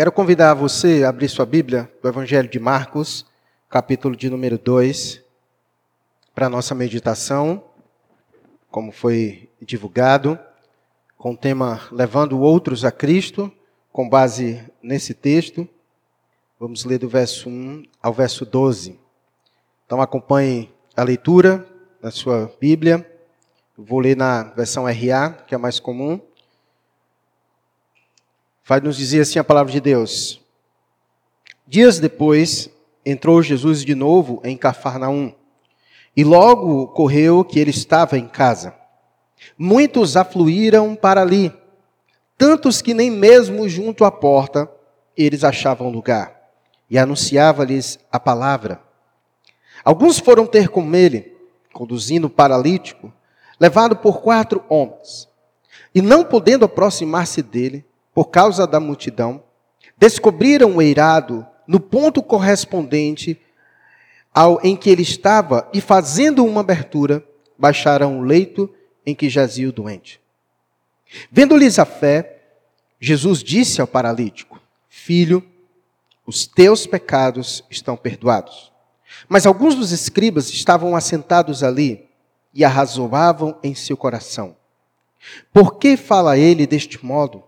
Quero convidar você a abrir sua Bíblia do Evangelho de Marcos, capítulo de número 2, para a nossa meditação, como foi divulgado, com o tema Levando Outros a Cristo, com base nesse texto. Vamos ler do verso 1 ao verso 12. Então acompanhe a leitura na sua Bíblia. vou ler na versão RA, que é a mais comum. Vai nos dizer assim a palavra de Deus. Dias depois, entrou Jesus de novo em Cafarnaum. E logo ocorreu que ele estava em casa. Muitos afluíram para ali, tantos que nem mesmo junto à porta eles achavam lugar. E anunciava-lhes a palavra. Alguns foram ter com ele, conduzindo o paralítico, levado por quatro homens. E não podendo aproximar-se dele, por causa da multidão, descobriram o eirado no ponto correspondente ao em que ele estava e, fazendo uma abertura, baixaram o leito em que jazia o doente. Vendo-lhes a fé, Jesus disse ao paralítico: Filho, os teus pecados estão perdoados. Mas alguns dos escribas estavam assentados ali e arrazoavam em seu coração. Por que fala ele deste modo?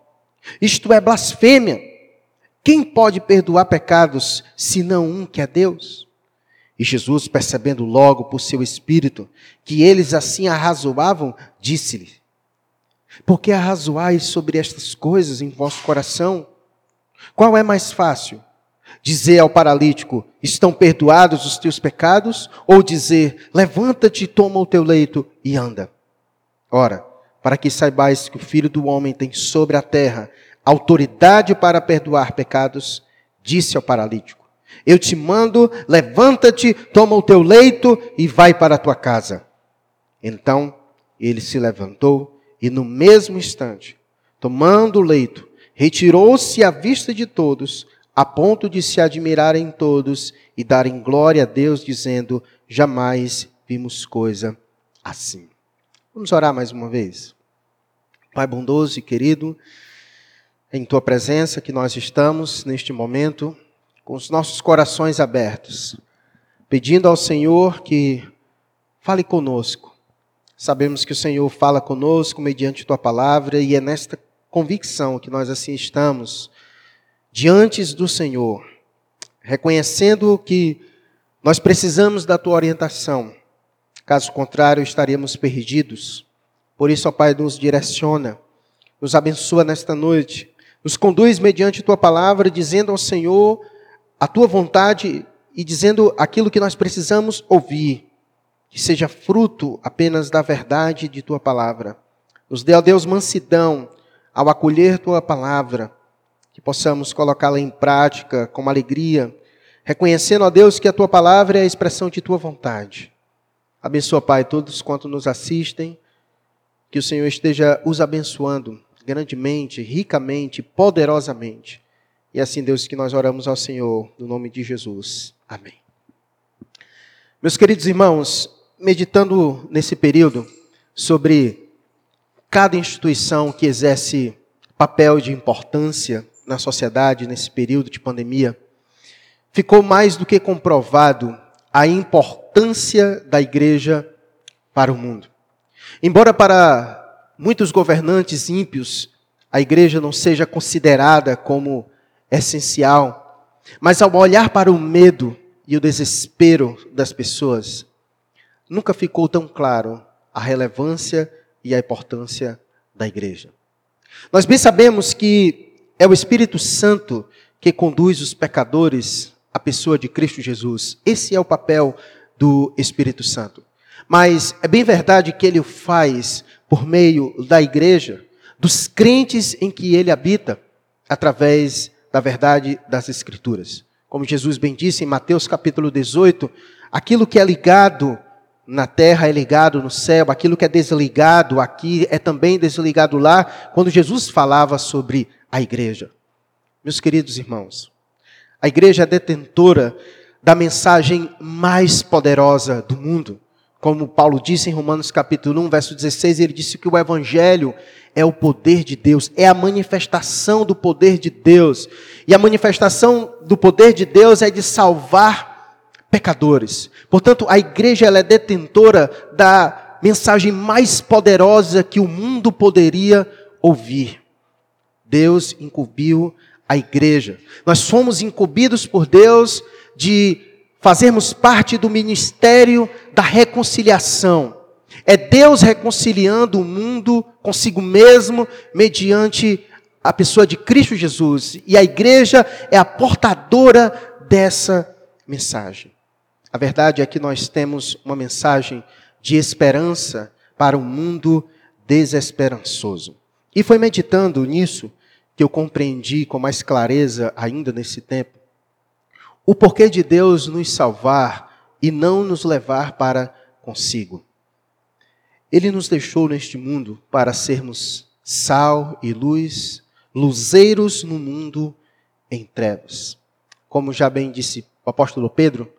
Isto é blasfêmia. Quem pode perdoar pecados senão um que é Deus? E Jesus, percebendo logo por seu espírito que eles assim arrazoavam, disse-lhe: Por que arrazoais sobre estas coisas em vosso coração? Qual é mais fácil? Dizer ao paralítico: Estão perdoados os teus pecados? Ou dizer: Levanta-te, toma o teu leito e anda? Ora, para que saibais que o Filho do Homem tem sobre a terra autoridade para perdoar pecados, disse ao paralítico: Eu te mando, levanta-te, toma o teu leito e vai para a tua casa. Então ele se levantou e, no mesmo instante, tomando o leito, retirou-se à vista de todos, a ponto de se admirarem todos e darem glória a Deus, dizendo: Jamais vimos coisa assim. Vamos orar mais uma vez. Pai bondoso e querido, em tua presença que nós estamos neste momento, com os nossos corações abertos, pedindo ao Senhor que fale conosco. Sabemos que o Senhor fala conosco mediante tua palavra e é nesta convicção que nós assim estamos diante do Senhor, reconhecendo que nós precisamos da tua orientação Caso contrário, estaríamos perdidos. Por isso, ó Pai, nos direciona, nos abençoa nesta noite, nos conduz mediante tua palavra, dizendo ao Senhor a tua vontade e dizendo aquilo que nós precisamos ouvir, que seja fruto apenas da verdade de tua palavra. Nos dê, ó Deus, mansidão ao acolher tua palavra, que possamos colocá-la em prática com alegria, reconhecendo, ó Deus, que a tua palavra é a expressão de tua vontade. Abençoa, Pai, todos quanto nos assistem. Que o Senhor esteja os abençoando grandemente, ricamente, poderosamente. E assim, Deus, que nós oramos ao Senhor, no nome de Jesus. Amém. Meus queridos irmãos, meditando nesse período sobre cada instituição que exerce papel de importância na sociedade nesse período de pandemia, ficou mais do que comprovado a importância da igreja para o mundo. Embora para muitos governantes ímpios a igreja não seja considerada como essencial, mas ao olhar para o medo e o desespero das pessoas, nunca ficou tão claro a relevância e a importância da igreja. Nós bem sabemos que é o Espírito Santo que conduz os pecadores a pessoa de Cristo Jesus. Esse é o papel do Espírito Santo. Mas é bem verdade que ele o faz por meio da igreja, dos crentes em que ele habita, através da verdade das Escrituras. Como Jesus bem disse em Mateus capítulo 18, aquilo que é ligado na terra é ligado no céu, aquilo que é desligado aqui é também desligado lá, quando Jesus falava sobre a igreja. Meus queridos irmãos, a igreja é detentora da mensagem mais poderosa do mundo, Como Paulo disse em Romanos capítulo 1, verso 16, ele disse que o evangelho é o poder de Deus, é a manifestação do poder de Deus. E a manifestação do poder de Deus é de salvar pecadores. Portanto, a igreja é detentora da mensagem mais poderosa que o mundo poderia ouvir. Deus incumbiu a igreja. Nós somos incumbidos por Deus de fazermos parte do ministério da reconciliação. É Deus reconciliando o mundo consigo mesmo mediante a pessoa de Cristo Jesus. E a igreja é a portadora dessa mensagem. A verdade é que nós temos uma mensagem de esperança para um mundo desesperançoso. E foi meditando nisso que eu compreendi com mais clareza ainda nesse tempo o porquê de Deus nos salvar e não nos levar para consigo. Ele nos deixou neste mundo para sermos sal e luz, luzeiros no mundo em trevas. Como já bem disse o apóstolo Pedro,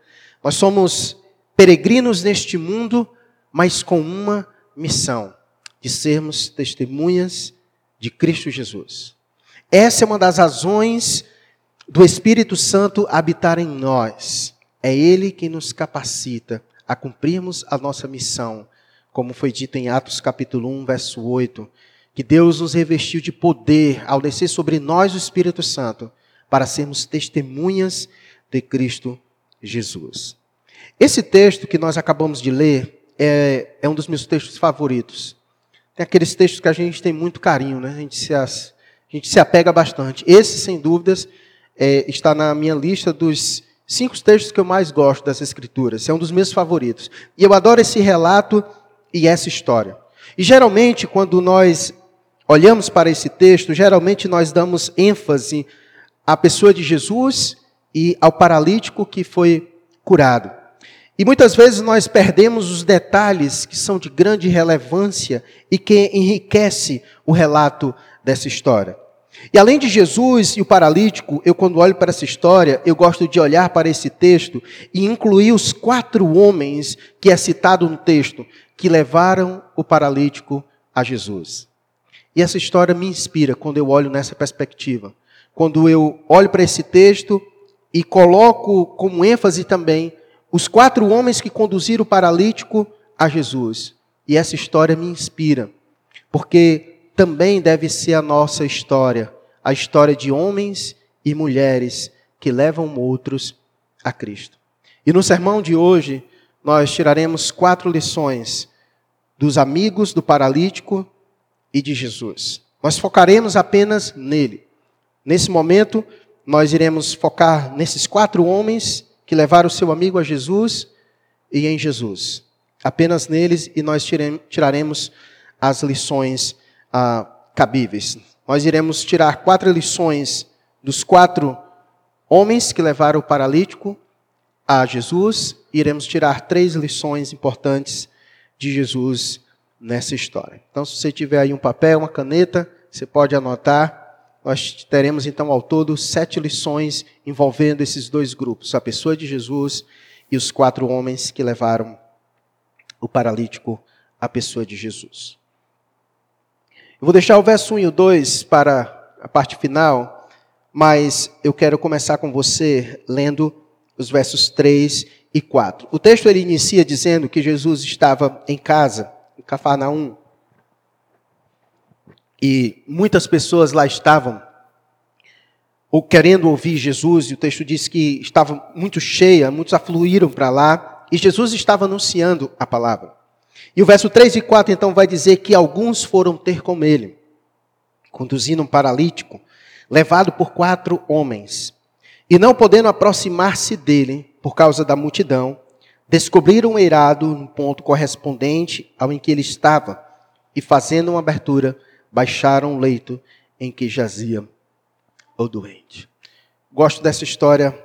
nós somos peregrinos neste mundo, mas com uma missão: de sermos testemunhas de Cristo Jesus. Essa é uma das razões do Espírito Santo habitar em nós. É Ele que nos capacita a cumprirmos a nossa missão, como foi dito em Atos capítulo 1, verso 8, que Deus nos revestiu de poder ao descer sobre nós o Espírito Santo, para sermos testemunhas de Cristo Jesus. Esse texto que nós acabamos de ler é, é um dos meus textos favoritos. Tem aqueles textos que a gente tem muito carinho, né? a, gente se, a gente se apega bastante. Esse, sem dúvidas, é, está na minha lista dos cinco textos que eu mais gosto das Escrituras. É um dos meus favoritos. E eu adoro esse relato e essa história. E geralmente, quando nós olhamos para esse texto, geralmente nós damos ênfase à pessoa de Jesus e ao paralítico que foi curado. E muitas vezes nós perdemos os detalhes que são de grande relevância e que enriquece o relato dessa história. E além de Jesus e o paralítico, eu quando olho para essa história, eu gosto de olhar para esse texto e incluir os quatro homens que é citado no texto, que levaram o paralítico a Jesus. E essa história me inspira quando eu olho nessa perspectiva. Quando eu olho para esse texto e coloco como ênfase também os quatro homens que conduziram o paralítico a Jesus. E essa história me inspira, porque também deve ser a nossa história, a história de homens e mulheres que levam outros a Cristo. E no sermão de hoje, nós tiraremos quatro lições dos amigos do paralítico e de Jesus. Nós focaremos apenas nele. Nesse momento, nós iremos focar nesses quatro homens que levaram seu amigo a Jesus e em Jesus. Apenas neles e nós tiraremos as lições ah, cabíveis. Nós iremos tirar quatro lições dos quatro homens que levaram o paralítico a Jesus e iremos tirar três lições importantes de Jesus nessa história. Então, se você tiver aí um papel, uma caneta, você pode anotar. Nós teremos então ao todo sete lições envolvendo esses dois grupos: a pessoa de Jesus e os quatro homens que levaram o paralítico à pessoa de Jesus. Eu vou deixar o verso 1 e o 2 para a parte final, mas eu quero começar com você lendo os versos 3 e 4. O texto ele inicia dizendo que Jesus estava em casa, em Cafarnaum, e muitas pessoas lá estavam ou querendo ouvir Jesus, e o texto diz que estava muito cheia, muitos afluíram para lá, e Jesus estava anunciando a palavra. E o verso 3 e 4 então vai dizer que alguns foram ter com ele, conduzindo um paralítico, levado por quatro homens. E não podendo aproximar-se dele, por causa da multidão, descobriram um eirado no ponto correspondente ao em que ele estava, e fazendo uma abertura, baixaram o leito em que jazia o doente. Gosto dessa história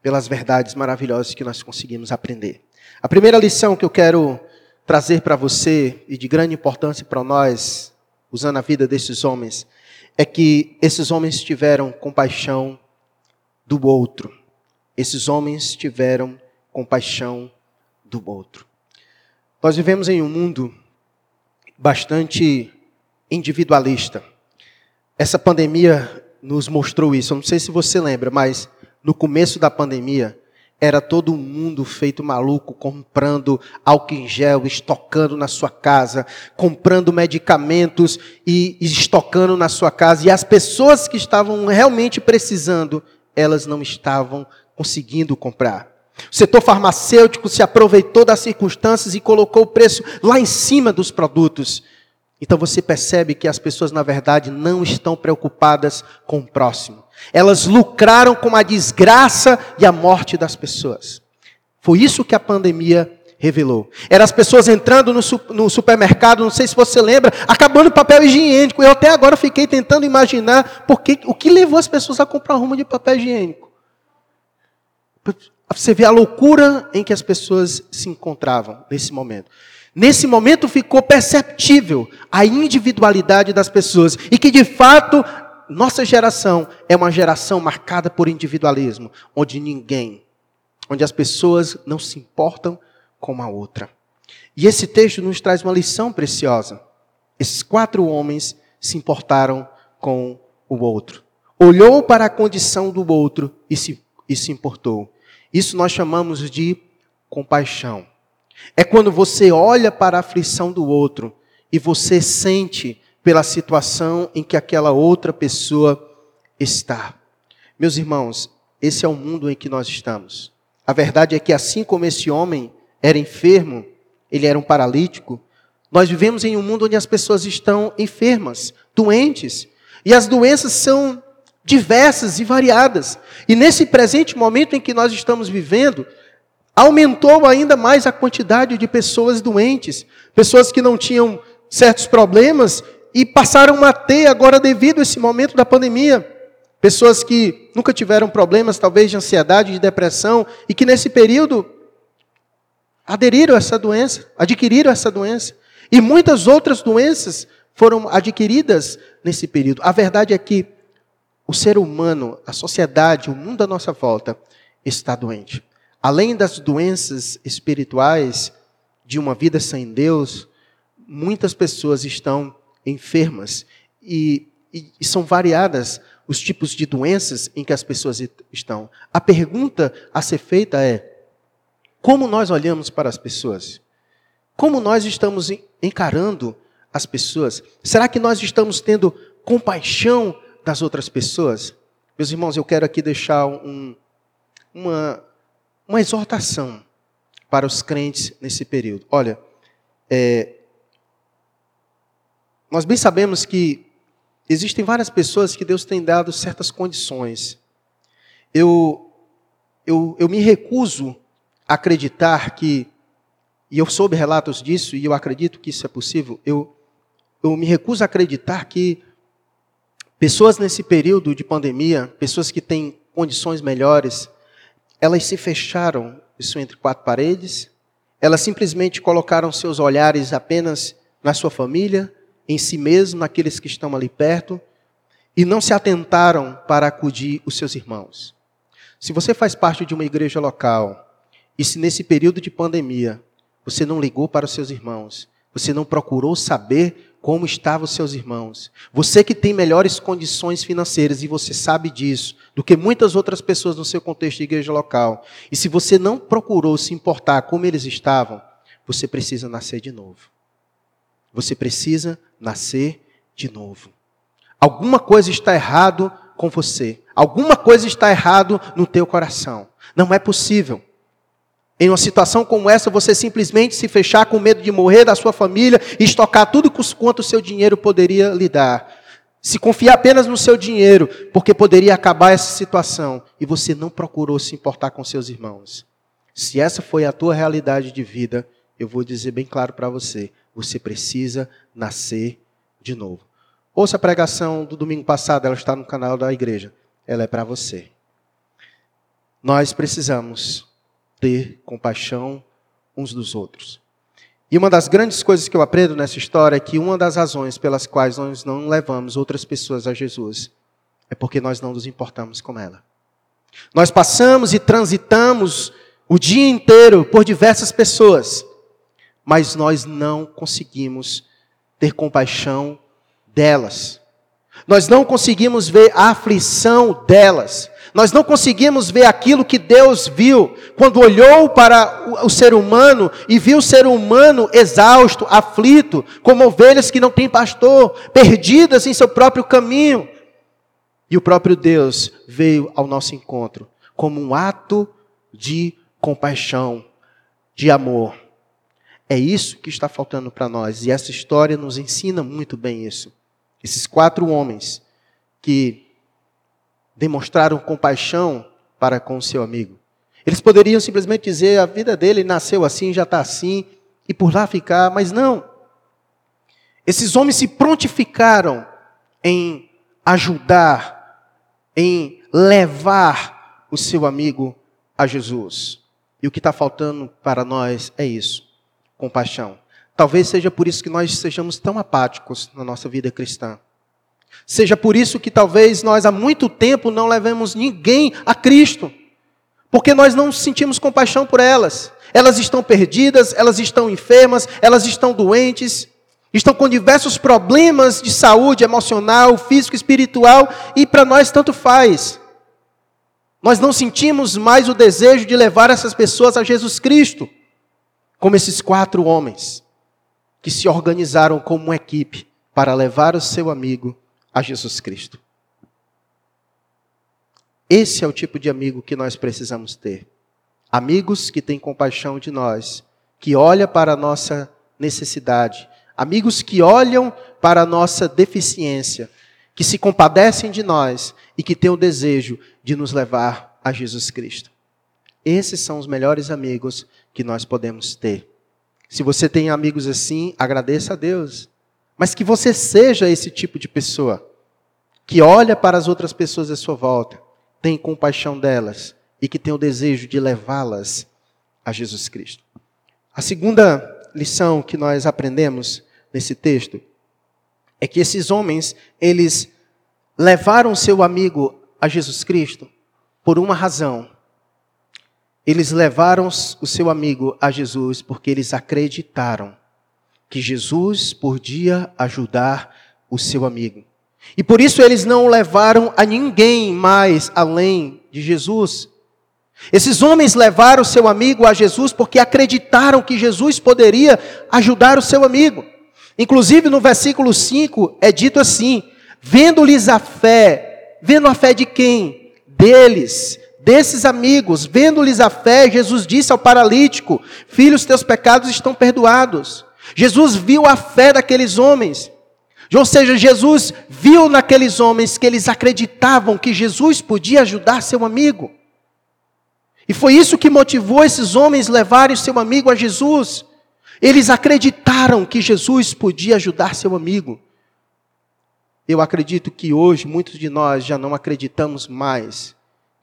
pelas verdades maravilhosas que nós conseguimos aprender. A primeira lição que eu quero trazer para você e de grande importância para nós, usando a vida desses homens, é que esses homens tiveram compaixão do outro. Esses homens tiveram compaixão do outro. Nós vivemos em um mundo bastante individualista. Essa pandemia nos mostrou isso. Eu não sei se você lembra, mas no começo da pandemia, era todo mundo feito maluco, comprando álcool em gel, estocando na sua casa, comprando medicamentos e estocando na sua casa. E as pessoas que estavam realmente precisando, elas não estavam conseguindo comprar. O setor farmacêutico se aproveitou das circunstâncias e colocou o preço lá em cima dos produtos. Então você percebe que as pessoas, na verdade, não estão preocupadas com o próximo. Elas lucraram com a desgraça e a morte das pessoas. Foi isso que a pandemia revelou. Eram as pessoas entrando no, supermercado, não sei se você lembra, acabando papel higiênico. Eu até agora fiquei tentando imaginar porque, o que levou as pessoas a comprar um rumo de papel higiênico. Você vê a loucura em que as pessoas se encontravam nesse momento. Nesse momento ficou perceptível a individualidade das pessoas e que de fato nossa geração é uma geração marcada por individualismo, onde ninguém, onde as pessoas não se importam com a outra. E esse texto nos traz uma lição preciosa. Esses quatro homens se importaram com o outro. Olhou para a condição do outro e se, e se importou. Isso nós chamamos de compaixão. É quando você olha para a aflição do outro e você sente pela situação em que aquela outra pessoa está. Meus irmãos, esse é o mundo em que nós estamos. A verdade é que, assim como esse homem era enfermo, ele era um paralítico, nós vivemos em um mundo onde as pessoas estão enfermas, doentes, e as doenças são diversas e variadas. E nesse presente momento em que nós estamos vivendo, aumentou ainda mais a quantidade de pessoas doentes, pessoas que não tinham certos problemas e passaram a ter agora devido a esse momento da pandemia. Pessoas que nunca tiveram problemas, talvez de ansiedade, de depressão, e que nesse período aderiram a essa doença, adquiriram essa doença. E muitas outras doenças foram adquiridas nesse período. A verdade é que o ser humano, a sociedade, o mundo à nossa volta está doente além das doenças espirituais de uma vida sem Deus, muitas pessoas estão enfermas e, e, são variadas os tipos de doenças em que as pessoas estão. A pergunta a ser feita é: como nós olhamos para as pessoas? Como nós estamos encarando as pessoas? Será que nós estamos tendo compaixão das outras pessoas? Meus irmãos, eu quero aqui deixar um, uma, uma exortação para os crentes nesse período. Olha, é, nós bem sabemos que existem várias pessoas que Deus tem dado certas condições. Eu, eu, eu me recuso a acreditar que, e eu soube relatos disso, e eu acredito que isso é possível, eu, eu me recuso a acreditar que pessoas nesse período de pandemia, pessoas que têm condições melhores, elas se fecharam, isso entre quatro paredes, elas simplesmente colocaram seus olhares apenas na sua família, em si mesmo, naqueles que estão ali perto, e não se atentaram para acudir os seus irmãos. Se você faz parte de uma igreja local, e se nesse período de pandemia você não ligou para os seus irmãos, você não procurou saber como estavam os seus irmãos. Você que tem melhores condições financeiras, e você sabe disso, do que muitas outras pessoas no seu contexto de igreja local. E se você não procurou se importar como eles estavam, você precisa nascer de novo. Você precisa nascer de novo. Alguma coisa está errado com você. Alguma coisa está errado no teu coração. Não é possível em uma situação como essa, você simplesmente se fechar com medo de morrer da sua família e estocar tudo quanto o seu dinheiro poderia lhe dar. Se confiar apenas no seu dinheiro, porque poderia acabar essa situação e você não procurou se importar com seus irmãos. Se essa foi a tua realidade de vida, eu vou dizer bem claro para você: você precisa nascer de novo. Ouça a pregação do domingo passado, ela está no canal da igreja. Ela é para você. Nós precisamos ter compaixão uns dos outros. E uma das grandes coisas que eu aprendo nessa história é que uma das razões pelas quais nós não levamos outras pessoas a Jesus é porque nós não nos importamos com ela. Nós passamos e transitamos o dia inteiro por diversas pessoas, mas nós não conseguimos ter compaixão delas. Nós não conseguimos ver a aflição delas. Nós não conseguimos ver aquilo que Deus viu quando olhou para o ser humano e viu o ser humano exausto, aflito, como ovelhas que não têm pastor, perdidas em seu próprio caminho. E o próprio Deus veio ao nosso encontro como um ato de compaixão, de amor. É isso que está faltando para nós e essa história nos ensina muito bem isso. Esses quatro homens que demonstraram compaixão para com seu amigo. Eles poderiam simplesmente dizer: a vida dele nasceu assim, já está assim, e por lá ficar, mas não. Esses homens se prontificaram em ajudar, em levar o seu amigo a Jesus. E o que está faltando para nós é isso: compaixão. Talvez seja por isso que nós sejamos tão apáticos na nossa vida cristã. Seja por isso que talvez nós há muito tempo não levemos ninguém a Cristo, porque nós não sentimos compaixão por elas. Elas estão perdidas, elas estão enfermas, elas estão doentes, estão com diversos problemas de saúde emocional, físico, espiritual, e para nós tanto faz. Nós não sentimos mais o desejo de levar essas pessoas a Jesus Cristo, como esses quatro homens que se organizaram como uma equipe para levar o seu amigo a Jesus Cristo. Esse é o tipo de amigo que nós precisamos ter. Amigos que têm compaixão de nós, que olham para a nossa necessidade, amigos que olham para a nossa deficiência, que se compadecem de nós e que têm o desejo de nos levar a Jesus Cristo. Esses são os melhores amigos que nós podemos ter. Se você tem amigos assim, agradeça a Deus. Mas que você seja esse tipo de pessoa que olha para as outras pessoas à sua volta, tem compaixão delas e que tem o desejo de levá-las a Jesus Cristo. A segunda lição que nós aprendemos nesse texto é que esses homens, eles levaram seu amigo a Jesus Cristo por uma razão. Eles levaram o seu amigo a Jesus porque eles acreditaram que Jesus podia ajudar o seu amigo. E por isso eles não levaram a ninguém mais além de Jesus. Esses homens levaram o seu amigo a Jesus porque acreditaram que Jesus poderia ajudar o seu amigo. Inclusive no versículo 5 é dito assim: vendo-lhes a fé, vendo a fé de quem? Deles, desses amigos, vendo-lhes a fé, Jesus disse ao paralítico: Filhos, teus pecados estão perdoados. Jesus viu a fé daqueles homens. Ou seja, Jesus viu naqueles homens que eles acreditavam que Jesus podia ajudar seu amigo. E foi isso que motivou esses homens levarem seu amigo a Jesus. Eles acreditaram que Jesus podia ajudar seu amigo. Eu acredito que hoje muitos de nós já não acreditamos mais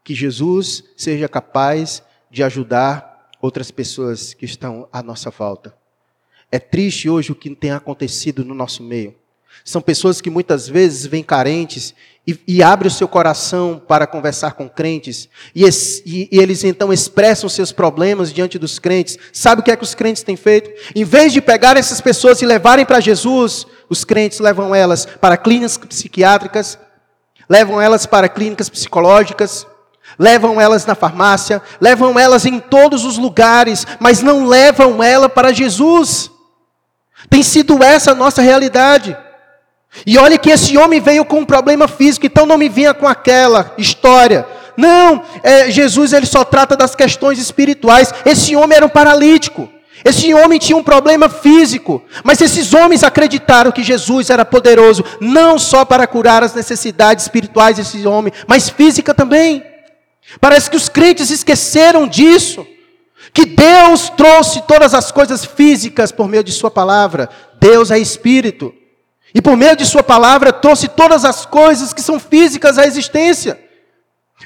que Jesus seja capaz de ajudar outras pessoas que estão à nossa volta. É triste hoje o que tem acontecido no nosso meio. São pessoas que muitas vezes vêm carentes e, e abrem o seu coração para conversar com crentes, e, e, e, eles então expressam seus problemas diante dos crentes. Sabe o que é que os crentes têm feito? Em vez de pegar essas pessoas e levarem para Jesus, os crentes levam elas para clínicas psiquiátricas, levam elas para clínicas psicológicas, levam elas na farmácia, levam elas em todos os lugares, mas não levam ela para Jesus. Tem sido essa a nossa realidade. E olhe que esse homem veio com um problema físico, então não me vinha com aquela história. Não, é, Jesus ele só trata das questões espirituais. Esse homem era um paralítico. Esse homem tinha um problema físico, mas esses homens acreditaram que Jesus era poderoso, não só para curar as necessidades espirituais desse homem, mas física também. Parece que os crentes esqueceram disso que Deus trouxe todas as coisas físicas por meio de Sua palavra. Deus é Espírito. E por meio de Sua palavra trouxe todas as coisas que são físicas à existência.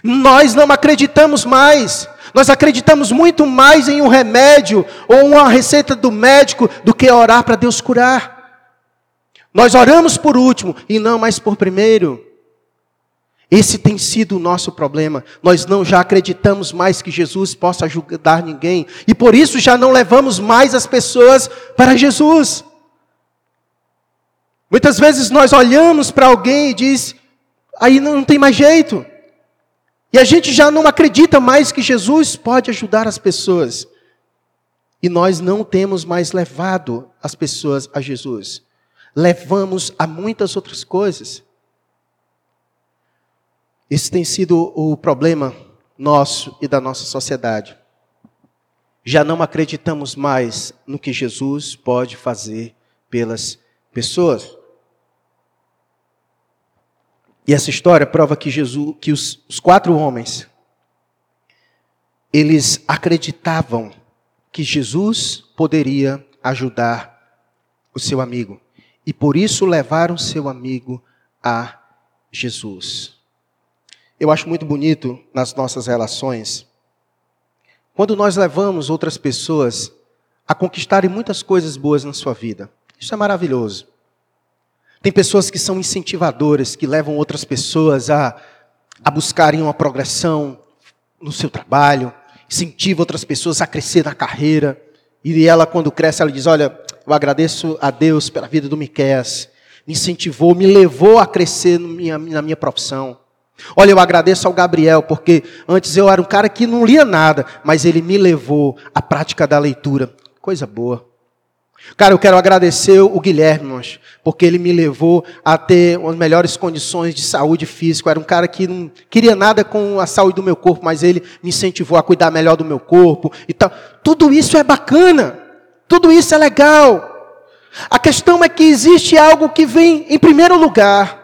Nós não acreditamos mais. Nós acreditamos muito mais em um remédio ou uma receita do médico do que orar para Deus curar. Nós oramos por último e não mais por primeiro. Esse tem sido o nosso problema. Nós não já acreditamos mais que Jesus possa ajudar ninguém e por isso já não levamos mais as pessoas para Jesus. Muitas vezes nós olhamos para alguém e diz: aí não tem mais jeito. E a gente já não acredita mais que Jesus pode ajudar as pessoas. E nós não temos mais levado as pessoas a Jesus. Levamos a muitas outras coisas. Esse tem sido o problema nosso e da nossa sociedade. Já não acreditamos mais no que Jesus pode fazer pelas pessoas. E essa história prova que Jesus, que os, os quatro homens, eles acreditavam que Jesus poderia ajudar o seu amigo. E por isso levaram seu amigo a Jesus. Eu acho muito bonito nas nossas relações, quando nós levamos outras pessoas a conquistarem muitas coisas boas na sua vida. Isso é maravilhoso. Tem pessoas que são incentivadoras, que levam outras pessoas a, a buscarem uma progressão no seu trabalho, incentiva outras pessoas a crescer na carreira. E ela, quando cresce, ela diz: Olha, eu agradeço a Deus pela vida do Miquéias. Me incentivou, me levou a crescer minha, na minha profissão. Olha, eu agradeço ao Gabriel, porque antes eu era um cara que não lia nada, mas ele me levou à prática da leitura. Coisa boa. Cara, eu quero agradecer o Guilherme, porque ele me levou a ter as melhores condições de saúde física. Eu era um cara que não queria nada com a saúde do meu corpo, mas ele me incentivou a cuidar melhor do meu corpo e tal. Tudo isso é bacana. Tudo isso é legal. A questão é que existe algo que vem em primeiro lugar.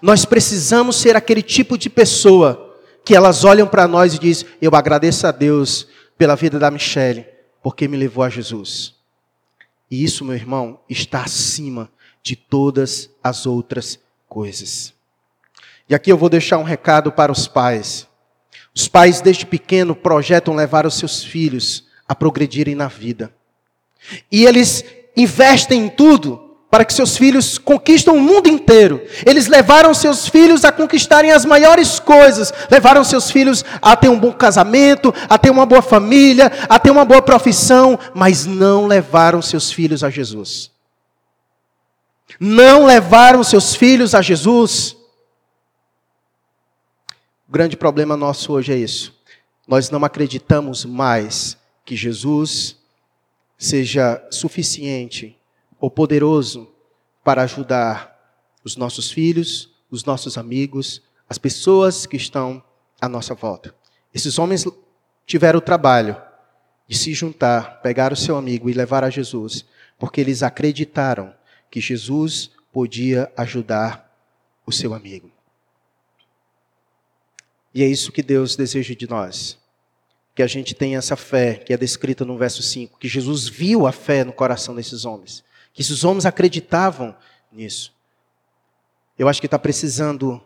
Nós precisamos ser aquele tipo de pessoa que elas olham para nós e dizem: Eu agradeço a Deus pela vida da Michelle, porque me levou a Jesus. E isso, meu irmão, está acima de todas as outras coisas. E aqui eu vou deixar um recado para os pais. Os pais, desde pequeno, projetam levar os seus filhos a progredirem na vida. E eles investem em tudo para que seus filhos conquistem o mundo inteiro. Eles levaram seus filhos a conquistarem as maiores coisas, levaram seus filhos a ter um bom casamento, a ter uma boa família, a ter uma boa profissão, mas não levaram seus filhos a Jesus. Não levaram seus filhos a Jesus. O grande problema nosso hoje é isso. Nós não acreditamos mais que Jesus seja suficiente ou poderoso para ajudar os nossos filhos, os nossos amigos, as pessoas que estão à nossa volta. Esses homens tiveram o trabalho de se juntar, pegar o seu amigo e levar a Jesus, porque eles acreditaram que Jesus podia ajudar o seu amigo. E é isso que Deus deseja de nós. Que a gente tenha essa fé que é descrita no verso 5, que Jesus viu a fé no coração desses homens que esses homens acreditavam nisso. Eu acho que está precisando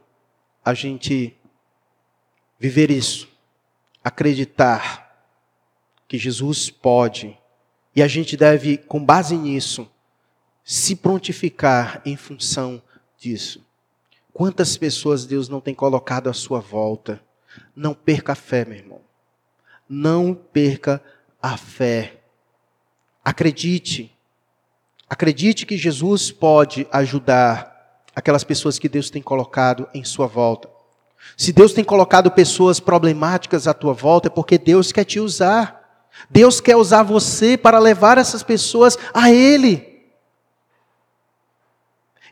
a gente viver isso, acreditar que Jesus pode, e a gente deve, com base nisso, se prontificar em função disso. Quantas pessoas Deus não tem colocado à sua volta? Não perca a fé, meu irmão. Não perca a fé. Acredite Acredite que Jesus pode ajudar aquelas pessoas que Deus tem colocado em sua volta. Se Deus tem colocado pessoas problemáticas à tua volta, é porque Deus quer te usar. Deus quer usar você para levar essas pessoas a Ele.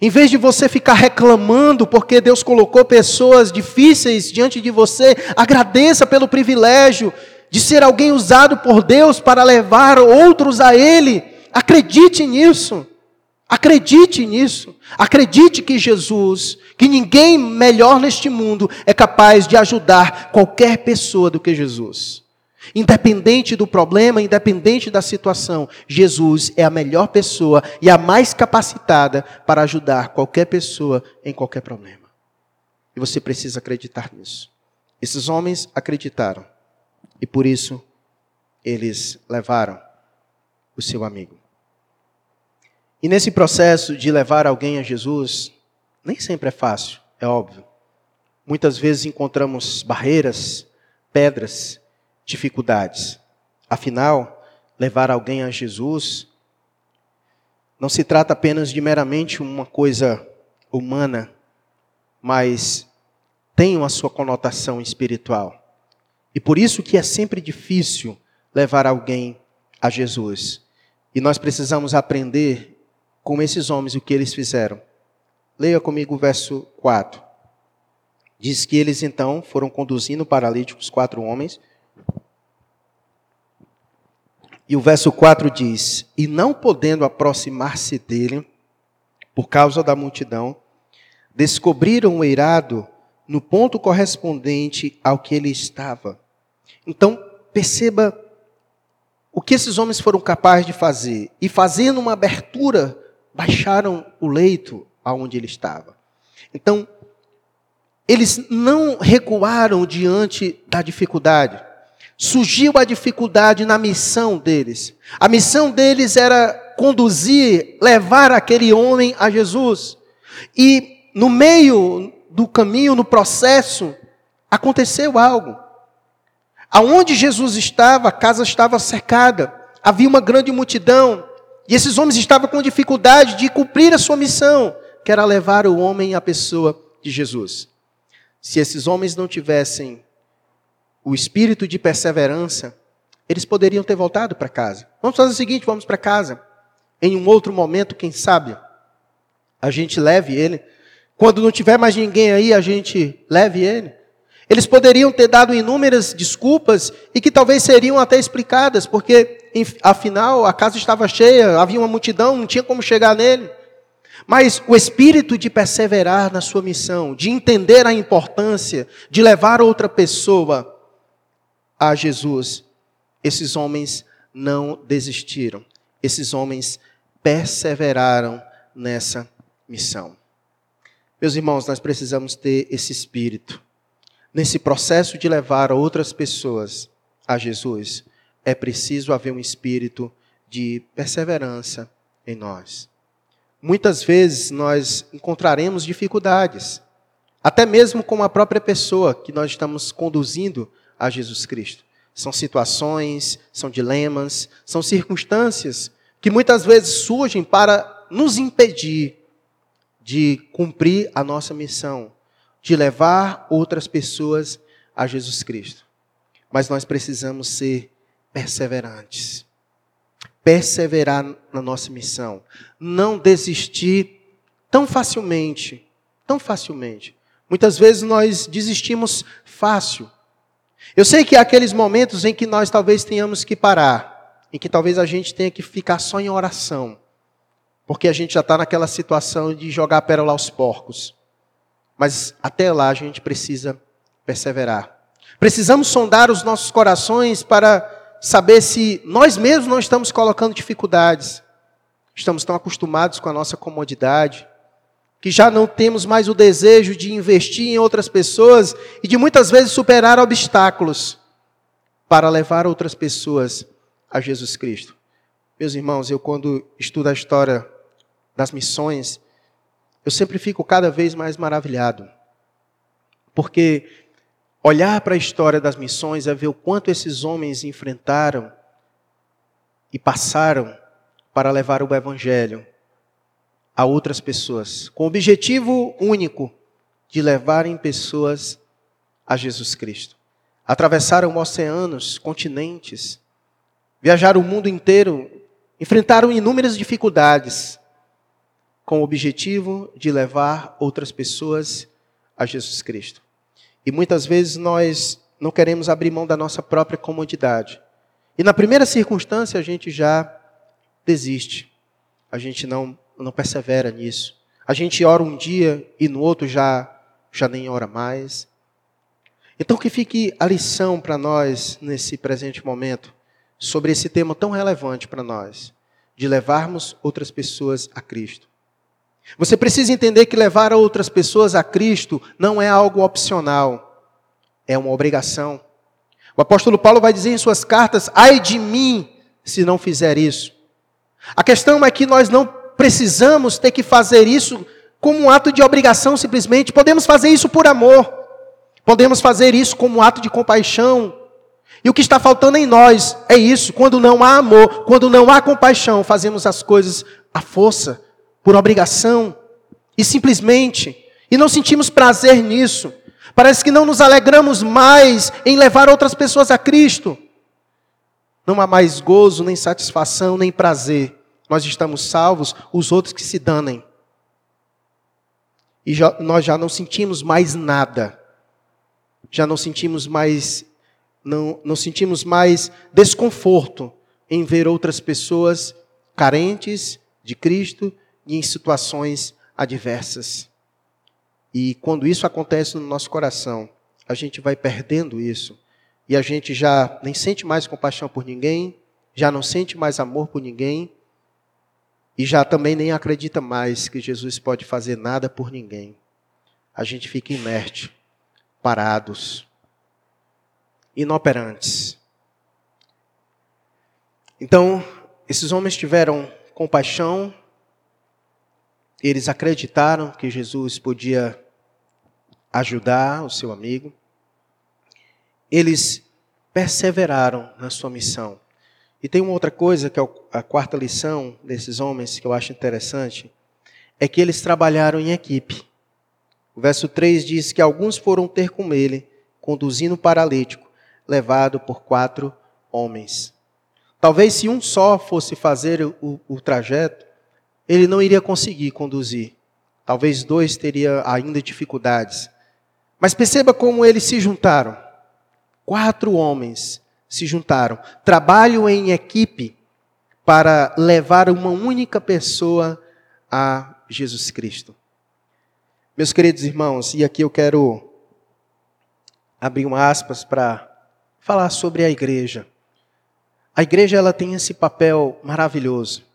Em vez de você ficar reclamando porque Deus colocou pessoas difíceis diante de você, agradeça pelo privilégio de ser alguém usado por Deus para levar outros a Ele. Acredite nisso. Acredite nisso. Acredite que Jesus, que ninguém melhor neste mundo é capaz de ajudar qualquer pessoa do que Jesus. Independente do problema, independente da situação, Jesus é a melhor pessoa e a mais capacitada para ajudar qualquer pessoa em qualquer problema. E você precisa acreditar nisso. Esses homens acreditaram e por isso eles levaram o seu amigo. E nesse processo de levar alguém a Jesus, nem sempre é fácil, é óbvio. muitas vezes encontramos barreiras, pedras, dificuldades. Afinal, levar alguém a Jesus não se trata apenas de meramente uma coisa humana, mas tem uma sua conotação espiritual. E por isso que é sempre difícil levar alguém a Jesus. E nós precisamos aprender com esses homens o que eles fizeram. Leia comigo o verso 4. Diz que eles então foram conduzindo paralíticos, quatro homens. E o verso 4 diz: E não podendo aproximar-se dele, por causa da multidão, descobriram o eirado no ponto correspondente ao que ele estava. Então, perceba o que esses homens foram capazes de fazer. E fazendo uma abertura, baixaram o leito aonde ele estava. Então, eles não recuaram diante da dificuldade. Surgiu a dificuldade na missão deles. A missão deles era conduzir, levar aquele homem a Jesus. E no meio do caminho, no processo, aconteceu algo. Aonde Jesus estava, a casa estava cercada, havia uma grande multidão, e esses homens estavam com dificuldade de cumprir a sua missão, que era levar o homem à pessoa de Jesus. Se esses homens não tivessem o espírito de perseverança, eles poderiam ter voltado para casa. Vamos fazer o seguinte: vamos para casa. Em um outro momento, quem sabe, a gente leve ele. Quando não tiver mais ninguém aí, a gente leve ele. Eles poderiam ter dado inúmeras desculpas e que talvez seriam até explicadas, porque afinal a casa estava cheia, havia uma multidão, não tinha como chegar nele. Mas o espírito de perseverar na sua missão, de entender a importância de levar outra pessoa a Jesus, esses homens não desistiram. Esses homens perseveraram nessa missão. Meus irmãos, nós precisamos ter esse espírito nesse processo de levar outras pessoas a Jesus, é preciso haver um espírito de perseverança em nós. Muitas vezes nós encontraremos dificuldades, até mesmo com a própria pessoa que nós estamos conduzindo a Jesus Cristo. São situações, são dilemas, são circunstâncias que muitas vezes surgem para nos impedir de cumprir a nossa missão, de levar outras pessoas a Jesus Cristo. Mas nós precisamos ser perseverantes. Perseverar na nossa missão. Não desistir tão facilmente. Tão facilmente. Muitas vezes nós desistimos fácil. Eu sei que há aqueles momentos em que nós talvez tenhamos que parar, em que talvez a gente tenha que ficar só em oração, porque a gente já está naquela situação de jogar a pérola aos porcos. Mas até lá a gente precisa perseverar. Precisamos sondar os nossos corações para saber se nós mesmos não estamos colocando dificuldades. Estamos tão acostumados com a nossa comodidade, que já não temos mais o desejo de investir em outras pessoas e de muitas vezes superar obstáculos para levar outras pessoas a Jesus Cristo. Meus irmãos, eu quando estudo a história das missões, eu sempre fico cada vez mais maravilhado. Porque olhar para a história das missões é ver o quanto esses homens enfrentaram e passaram para levar o Evangelho a outras pessoas, com o objetivo único de levarem pessoas a Jesus Cristo. Atravessaram oceanos, continentes, viajaram o mundo inteiro, enfrentaram inúmeras dificuldades, com o objetivo de levar outras pessoas a Jesus Cristo. E muitas vezes nós não queremos abrir mão da nossa própria comodidade. E na primeira circunstância a gente já desiste. A gente não, não persevera nisso. A gente ora um dia e no outro já, já nem ora mais. Então que fique a lição para nós nesse presente momento sobre esse tema tão relevante para nós, de levarmos outras pessoas a Cristo. Você precisa entender que levar outras pessoas a Cristo não é algo opcional, é uma obrigação. O apóstolo Paulo vai dizer em suas cartas: ai de mim se não fizer isso. A questão é que nós não precisamos ter que fazer isso como um ato de obrigação simplesmente, podemos fazer isso por amor. Podemos fazer isso como ato de compaixão. E o que está faltando em nós é isso. Quando não há amor, quando não há compaixão, fazemos as coisas à força, por obrigação e simplesmente, e não sentimos prazer nisso. Parece que não nos alegramos mais em levar outras pessoas a Cristo. Não há mais gozo, nem satisfação, nem prazer. Nós estamos salvos, os outros que se danem. E já, nós já não sentimos mais nada. Já não sentimos mais não, não sentimos mais desconforto em ver outras pessoas carentes de Cristo e em situações adversas. E quando isso acontece no nosso coração, a gente vai perdendo isso. E a gente já nem sente mais compaixão por ninguém, já não sente mais amor por ninguém, e já também nem acredita mais que Jesus pode fazer nada por ninguém. A gente fica inerte, parados, inoperantes. Então, esses homens tiveram compaixão eles acreditaram que Jesus podia ajudar o seu amigo. Eles perseveraram na sua missão. E tem uma outra coisa que é a quarta lição desses homens que eu acho interessante, é que eles trabalharam em equipe. O verso 3 diz que alguns foram ter com ele, conduzindo o paralítico, levado por quatro homens. Talvez se um só fosse fazer o, o trajeto, ele não iria conseguir conduzir. Talvez dois teria ainda dificuldades. Mas perceba como eles se juntaram. Quatro homens se juntaram. Trabalho em equipe para levar uma única pessoa a Jesus Cristo. Meus queridos irmãos, e aqui eu quero abrir uma aspas para falar sobre a igreja. A igreja ela tem esse papel maravilhoso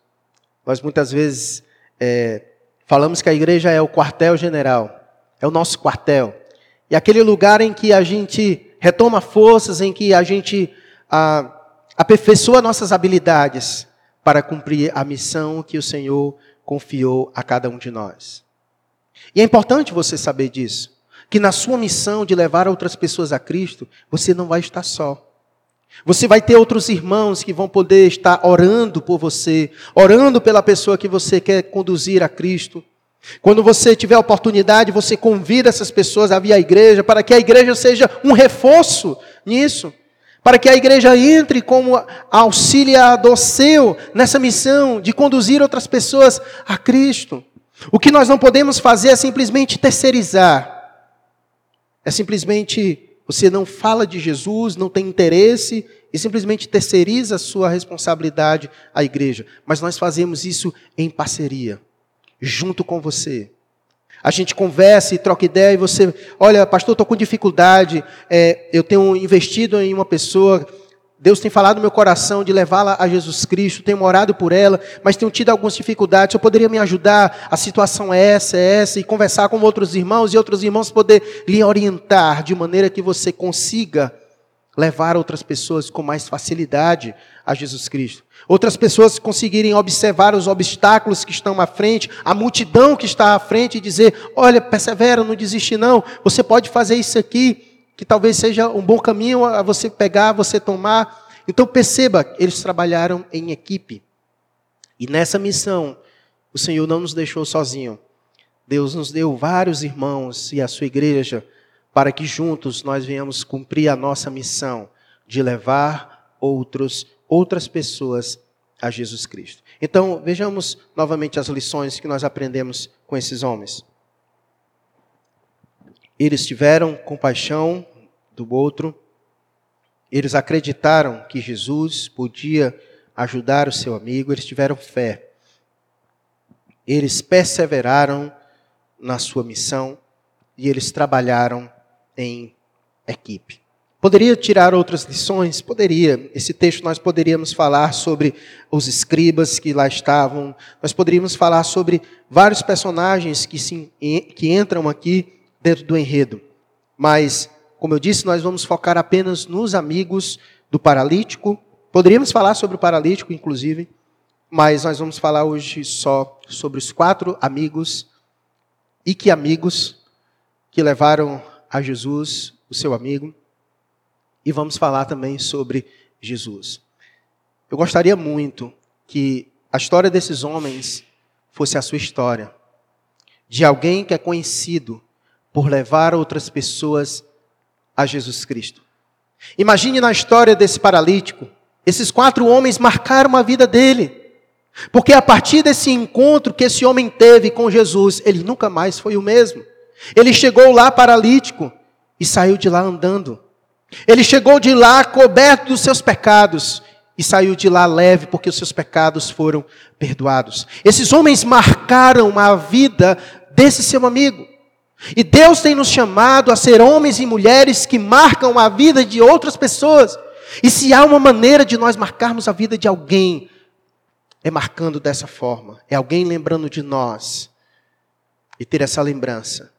nós muitas vezes é, falamos que a igreja é o quartel-general, é o nosso quartel. E aquele lugar em que a gente retoma forças, em que a gente a, aperfeiçoa nossas habilidades para cumprir a missão que o Senhor confiou a cada um de nós. E é importante você saber disso, que na sua missão de levar outras pessoas a Cristo, você não vai estar só. Você vai ter outros irmãos que vão poder estar orando por você, orando pela pessoa que você quer conduzir a Cristo. Quando você tiver oportunidade, você convida essas pessoas a vir à igreja, para que a igreja seja um reforço nisso, para que a igreja entre como auxiliador seu nessa missão de conduzir outras pessoas a Cristo. O que nós não podemos fazer é simplesmente terceirizar, é simplesmente você não fala de Jesus, não tem interesse e simplesmente terceiriza a sua responsabilidade à igreja. Mas nós fazemos isso em parceria, junto com você. A gente conversa e troca ideia e você, olha, pastor, estou com dificuldade, é, eu tenho investido em uma pessoa Deus tem falado no meu coração de levá-la a Jesus Cristo, tenho orado por ela, mas tenho tido algumas dificuldades. Eu poderia me ajudar? A situação é essa, é essa, e conversar com outros irmãos e outros irmãos poder lhe orientar de maneira que você consiga levar outras pessoas com mais facilidade a Jesus Cristo. Outras pessoas conseguirem observar os obstáculos que estão à frente, a multidão que está à frente e dizer: olha, persevera, não desiste não, você pode fazer isso aqui que talvez seja um bom caminho a você pegar, você tomar. Então perceba, eles trabalharam em equipe. E nessa missão, o Senhor não nos deixou sozinho. Deus nos deu vários irmãos e a sua igreja para que juntos nós venhamos cumprir a nossa missão de levar outros, outras pessoas a Jesus Cristo. Então, vejamos novamente as lições que nós aprendemos com esses homens. Eles tiveram compaixão do outro. Eles acreditaram que Jesus podia ajudar o seu amigo, eles tiveram fé. Eles perseveraram na sua missão e eles trabalharam em equipe. Poderia tirar outras lições? Poderia. Esse texto nós poderíamos falar sobre os escribas que lá estavam, nós poderíamos falar sobre vários personagens que, se, que entram aqui dentro do enredo. Mas, como eu disse, nós vamos focar apenas nos amigos do paralítico. Poderíamos falar sobre o paralítico, inclusive, mas nós vamos falar hoje só sobre os quatro amigos e que amigos que levaram a Jesus o seu amigo, e vamos falar também sobre Jesus. Eu gostaria muito que a história desses homens fosse a sua história, de alguém que é conhecido por levar outras pessoas a Jesus Cristo. Imagine na história desse paralítico, esses quatro homens marcaram a vida dele. Porque a partir desse encontro que esse homem teve com Jesus, ele nunca mais foi o mesmo. Ele chegou lá paralítico e saiu de lá andando. Ele chegou de lá coberto dos seus pecados e saiu de lá leve porque os seus pecados foram perdoados. Esses homens marcaram a vida desse seu amigo. E Deus tem nos chamado a ser homens e mulheres que marcam a vida de outras pessoas. E se há uma maneira de nós marcarmos a vida de alguém, é marcando dessa forma. É alguém lembrando de nós. E ter essa lembrança.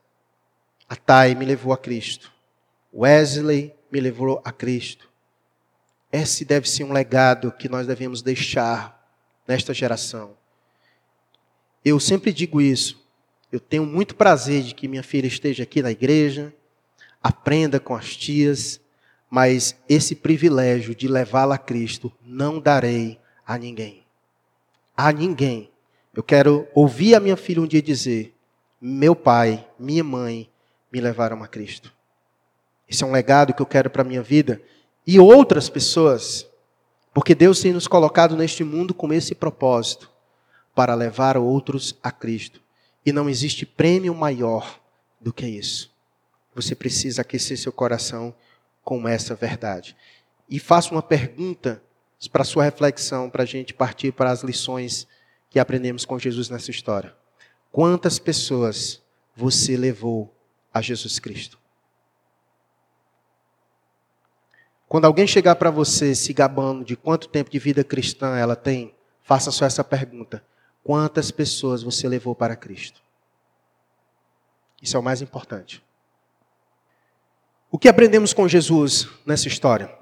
A Thay me levou a Cristo. Wesley me levou a Cristo. Esse deve ser um legado que nós devemos deixar nesta geração. Eu sempre digo isso. Eu tenho muito prazer de que minha filha esteja aqui na igreja, aprenda com as tias, mas esse privilégio de levá-la a Cristo não darei a ninguém a ninguém. Eu quero ouvir a minha filha um dia dizer: meu pai, minha mãe me levaram a Cristo. Esse é um legado que eu quero para a minha vida e outras pessoas, porque Deus tem nos colocado neste mundo com esse propósito para levar outros a Cristo. E não existe prêmio maior do que isso. Você precisa aquecer seu coração com essa verdade. E faço uma pergunta para sua reflexão, para a gente partir para as lições que aprendemos com Jesus nessa história. Quantas pessoas você levou a Jesus Cristo? Quando alguém chegar para você se gabando de quanto tempo de vida cristã ela tem, faça só essa pergunta: quantas pessoas você levou para Cristo? Isso é o mais importante. O que aprendemos com Jesus nessa história?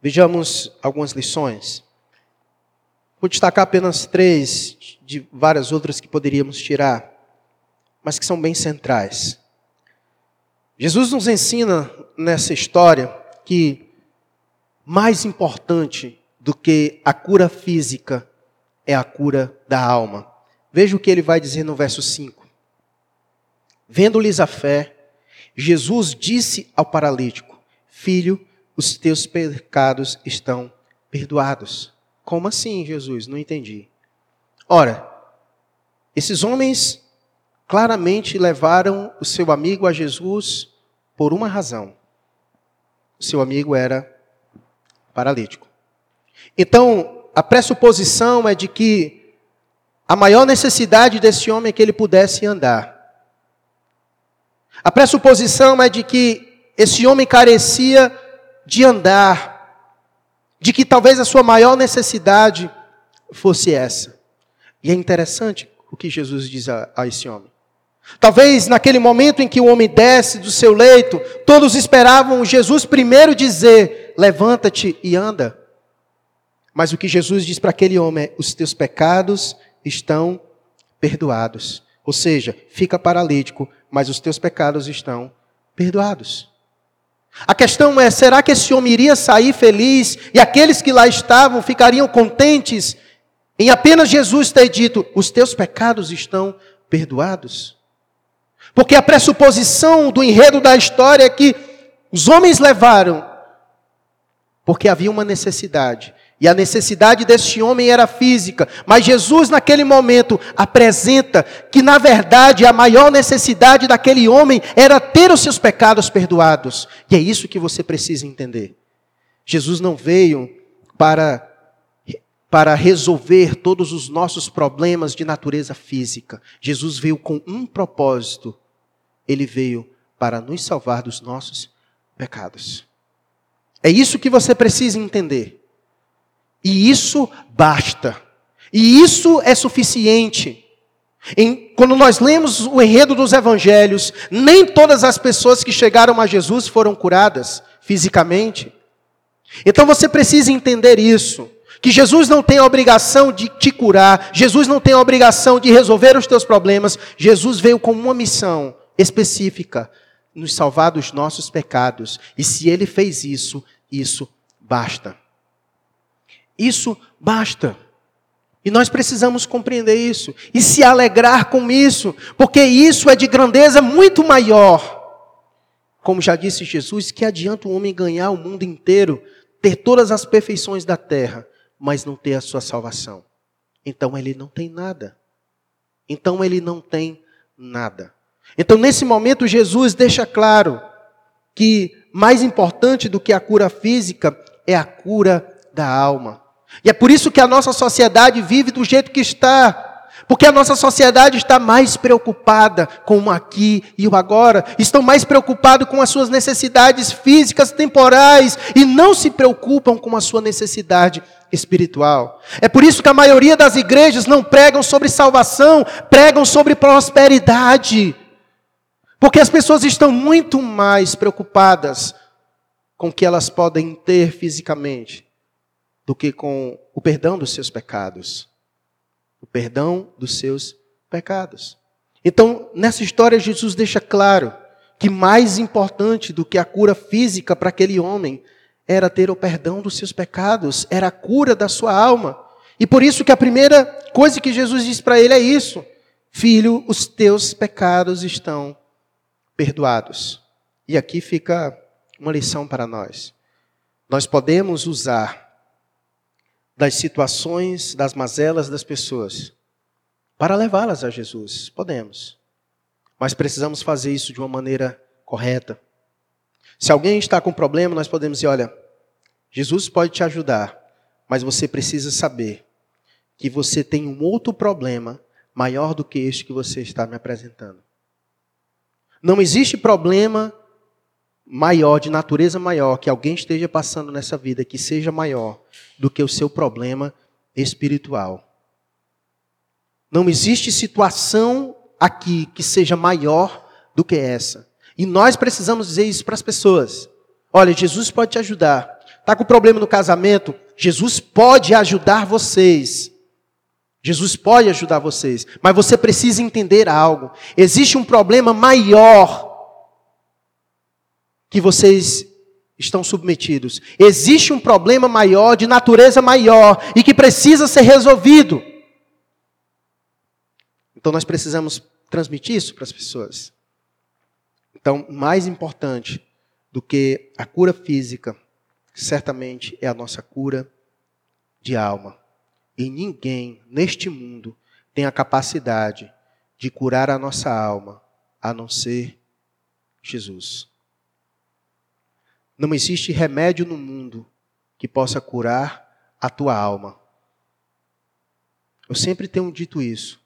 Vejamos algumas lições. Vou destacar apenas três de várias outras que poderíamos tirar, mas que são bem centrais. Jesus nos ensina nessa história que mais importante do que a cura física é a cura da alma. Veja o que ele vai dizer no verso 5. Vendo-lhes a fé, Jesus disse ao paralítico: Filho, os teus pecados estão perdoados. Como assim, Jesus? Não entendi. Ora, esses homens claramente levaram o seu amigo a Jesus por uma razão. O seu amigo era paralítico. Então, a pressuposição é de que a maior necessidade desse homem é que ele pudesse andar. A pressuposição é de que esse homem carecia de andar, de que talvez a sua maior necessidade fosse essa. E é interessante o que Jesus diz a, a esse homem. Talvez naquele momento em que o homem desce do seu leito, todos esperavam Jesus primeiro dizer: Levanta-te e anda. Mas o que Jesus diz para aquele homem é: Os teus pecados estão perdoados. Ou seja, fica paralítico, mas os teus pecados estão perdoados. A questão é: será que esse homem iria sair feliz e aqueles que lá estavam ficariam contentes em apenas Jesus ter dito: os teus pecados estão perdoados? Porque a pressuposição do enredo da história é que os homens levaram porque havia uma necessidade. E a necessidade deste homem era física, mas Jesus, naquele momento, apresenta que, na verdade, a maior necessidade daquele homem era ter os seus pecados perdoados. E é isso que você precisa entender. Jesus não veio para, para resolver todos os nossos problemas de natureza física. Jesus veio com um propósito: ele veio para nos salvar dos nossos pecados. É isso que você precisa entender. E isso basta. E isso é suficiente. Em, quando nós lemos o enredo dos evangelhos, nem todas as pessoas que chegaram a Jesus foram curadas fisicamente. Então você precisa entender isso. Que Jesus não tem a obrigação de te curar, Jesus não tem a obrigação de resolver os teus problemas, Jesus veio com uma missão específica: nos salvar dos nossos pecados. E se ele fez isso, isso basta. Isso basta. E nós precisamos compreender isso e se alegrar com isso, porque isso é de grandeza muito maior. Como já disse Jesus, que adianta o homem ganhar o mundo inteiro, ter todas as perfeições da terra, mas não ter a sua salvação? Então ele não tem nada. Então ele não tem nada. Então nesse momento Jesus deixa claro que mais importante do que a cura física é a cura da alma. E é por isso que a nossa sociedade vive do jeito que está. Porque a nossa sociedade está mais preocupada com o aqui e o agora, estão mais preocupados com as suas necessidades físicas temporais e não se preocupam com a sua necessidade espiritual. É por isso que a maioria das igrejas não pregam sobre salvação, pregam sobre prosperidade. Porque as pessoas estão muito mais preocupadas com o que elas podem ter fisicamente do que com o perdão dos seus pecados. O perdão dos seus pecados. Então, nessa história, Jesus deixa claro que mais importante do que a cura física para aquele homem era ter o perdão dos seus pecados, era a cura da sua alma. E por isso que a primeira coisa que Jesus diz para ele é isso: Filho, os teus pecados estão perdoados. E aqui fica uma lição para nós. Nós podemos usar das situações, das mazelas das pessoas, para levá-las a Jesus. Podemos. Mas precisamos fazer isso de uma maneira correta. Se alguém está com problema, nós podemos dizer: olha, Jesus pode te ajudar, mas você precisa saber que você tem um outro problema maior do que este que você está me apresentando. Não existe problema maior, de natureza maior, que alguém esteja passando nessa vida, que seja maior do que o seu problema espiritual. Não existe situação aqui que seja maior do que essa. E nós precisamos dizer isso para as pessoas. Olha, Jesus pode te ajudar. Está com problema no casamento? Jesus pode ajudar vocês. Jesus pode ajudar vocês. Mas você precisa entender algo. Existe um problema maior que vocês estão submetidos. Existe um problema maior, de natureza maior, e que precisa ser resolvido. Então nós precisamos transmitir isso para as pessoas. Então, mais importante do que a cura física, certamente é a nossa cura de alma. E ninguém neste mundo tem a capacidade de curar a nossa alma, a não ser Jesus. Não existe remédio no mundo que possa curar a tua alma. Eu sempre tenho dito isso.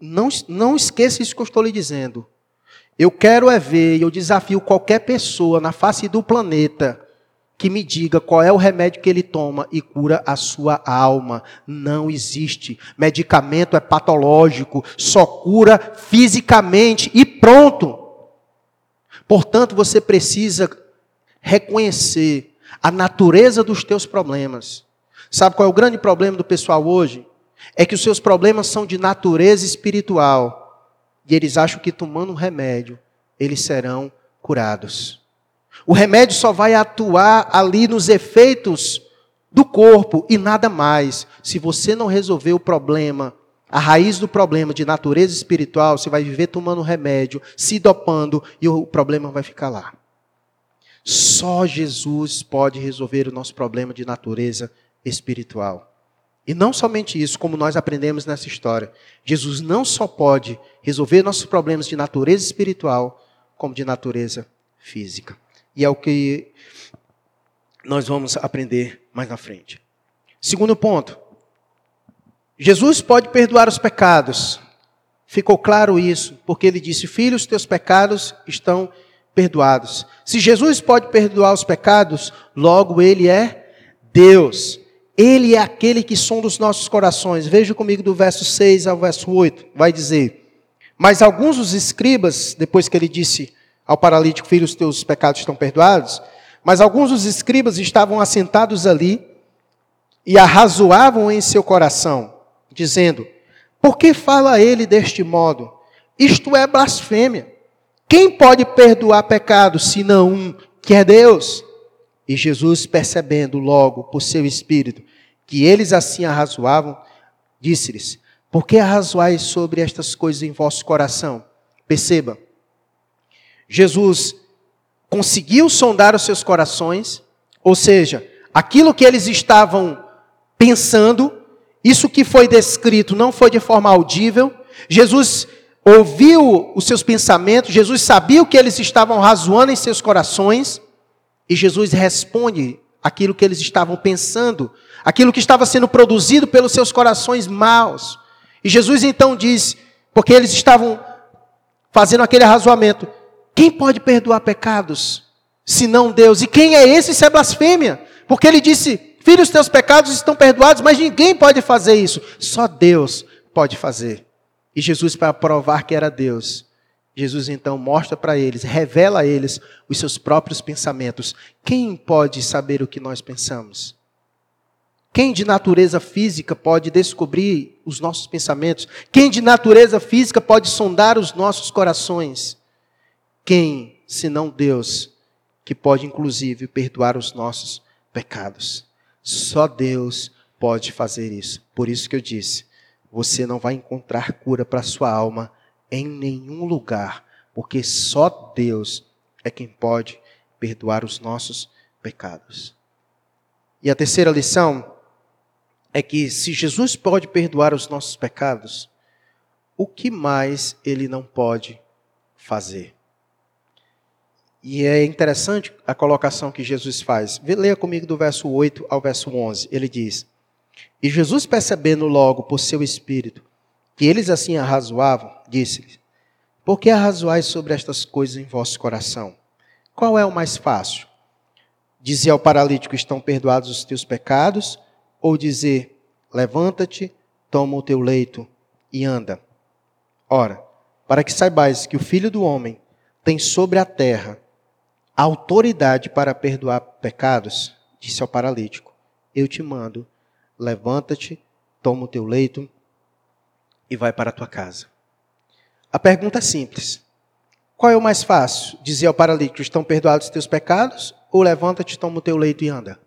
Não, não esqueça isso que eu estou lhe dizendo. Eu quero é ver, eu desafio qualquer pessoa na face do planeta que me diga qual é o remédio que ele toma e cura a sua alma. Não existe. Medicamento é patológico, só cura fisicamente e pronto. Portanto, você precisa reconhecer a natureza dos teus problemas. Sabe qual é o grande problema do pessoal hoje? É que os seus problemas são de natureza espiritual. E eles acham que tomando um remédio, eles serão curados. O remédio só vai atuar ali nos efeitos do corpo e nada mais. Se você não resolver o problema, a raiz do problema de natureza espiritual, você vai viver tomando remédio, se dopando e o problema vai ficar lá. Só Jesus pode resolver o nosso problema de natureza espiritual. E não somente isso, como nós aprendemos nessa história. Jesus não só pode resolver nossos problemas de natureza espiritual, como de natureza física. E é o que nós vamos aprender mais na frente. Segundo ponto. Jesus pode perdoar os pecados. Ficou claro isso, porque ele disse: Filho, os teus pecados estão perdoados. Se Jesus pode perdoar os pecados, logo ele é Deus. Ele é aquele que sonda os nossos corações. Veja comigo do verso 6 ao verso 8. Vai dizer: Mas alguns dos escribas, depois que ele disse ao paralítico, filho, os teus pecados estão perdoados, mas alguns dos escribas estavam assentados ali e arrazoavam em seu coração, dizendo: Por que fala ele deste modo? Isto é blasfêmia. Quem pode perdoar pecados senão um que é Deus? E Jesus, percebendo logo por seu espírito que eles assim arrazoavam, disse-lhes: Por que arrazoais sobre estas coisas em vosso coração? Perceba, Jesus conseguiu sondar os seus corações, ou seja, aquilo que eles estavam pensando, isso que foi descrito não foi de forma audível. Jesus ouviu os seus pensamentos, Jesus sabia o que eles estavam razoando em seus corações, e Jesus responde aquilo que eles estavam pensando, aquilo que estava sendo produzido pelos seus corações maus. E Jesus então diz, porque eles estavam fazendo aquele arrazoamento: quem pode perdoar pecados, senão Deus? E quem é esse se é blasfêmia? Porque ele disse: Filho, os teus pecados estão perdoados, mas ninguém pode fazer isso, só Deus pode fazer. E Jesus, para provar que era Deus, Jesus então mostra para eles, revela a eles os seus próprios pensamentos. Quem pode saber o que nós pensamos? Quem de natureza física pode descobrir os nossos pensamentos? Quem de natureza física pode sondar os nossos corações? Quem, senão Deus, que pode inclusive perdoar os nossos pecados? Só Deus pode fazer isso. Por isso que eu disse: você não vai encontrar cura para sua alma em nenhum lugar, porque só Deus é quem pode perdoar os nossos pecados. E a terceira lição é que se Jesus pode perdoar os nossos pecados, o que mais ele não pode fazer? E é interessante a colocação que Jesus faz. Leia comigo do verso 8 ao verso 11. Ele diz: E Jesus, percebendo logo por seu espírito que eles assim arrazoavam, disse-lhes: Por que arrazoais sobre estas coisas em vosso coração? Qual é o mais fácil? Dizer ao paralítico: Estão perdoados os teus pecados? Ou dizer: Levanta-te, toma o teu leito e anda? Ora, para que saibais que o Filho do Homem tem sobre a terra autoridade para perdoar pecados, disse ao paralítico: Eu te mando, levanta-te, toma o teu leito e vai para a tua casa. A pergunta é simples: qual é o mais fácil? Dizer ao paralítico: Estão perdoados os teus pecados? Ou levanta-te, toma o teu leito e anda?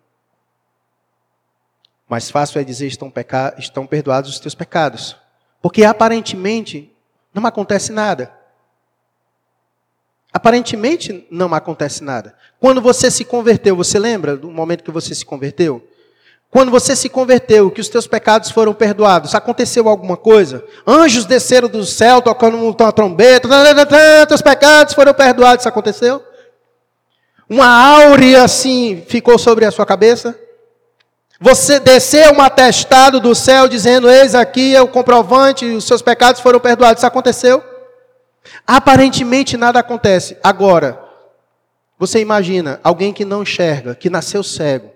Mais fácil é dizer: estão, peca... estão perdoados os teus pecados. Porque aparentemente não acontece nada. Aparentemente não acontece nada. Quando você se converteu, você lembra do momento que você se converteu? Quando você se converteu, que os teus pecados foram perdoados, aconteceu alguma coisa? Anjos desceram do céu tocando uma trombeta, teus pecados foram perdoados, isso aconteceu? Uma áurea assim ficou sobre a sua cabeça? Você desceu um atestado do céu dizendo: Eis aqui é o comprovante, os seus pecados foram perdoados, isso aconteceu? Aparentemente nada acontece. Agora, você imagina alguém que não enxerga, que nasceu cego,